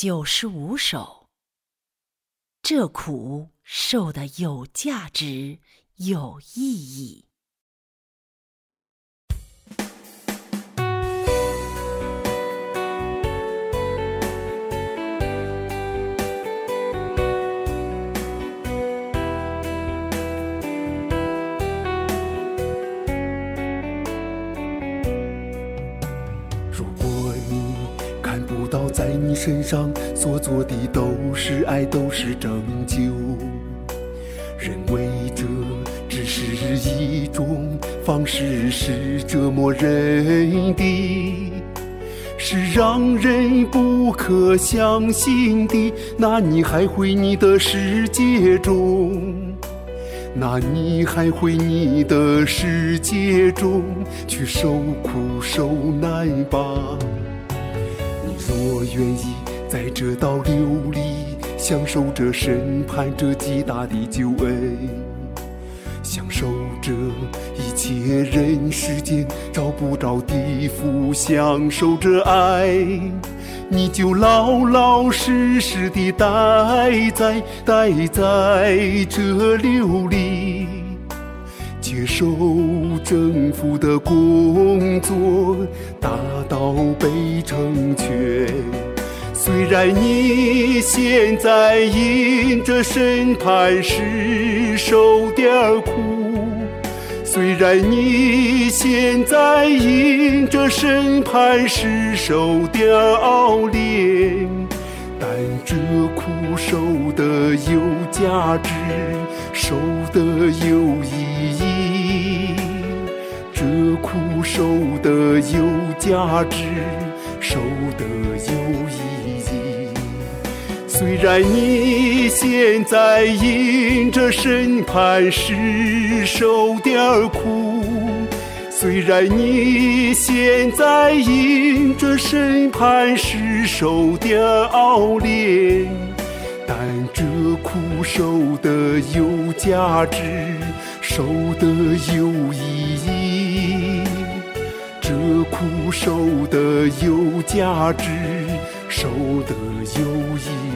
九十五首，这苦受的有价值，有意义。你身上所做的都是爱，都是拯救，认为这只是一种方式，是折磨人的，是让人不可相信的。那你还回你的世界中？那你还回你的世界中去受苦受难吧？我愿意在这道流里享受着审判这极大的救恩，享受着一切人世间找不着的福，享受着爱。你就老老实实的待在待在这流里，接受政府的工作，打到被成全。虽然你现在因着审判时受点苦。虽然你现在因着审判时受点熬炼，但这苦受的有价值，受的有意。苦受的有价值，受得有意义。虽然你现在因着审判时受点苦，虽然你现在因着审判时受点熬炼，但这苦受的有价值，受的有意。苦受得有价值，受得有意义。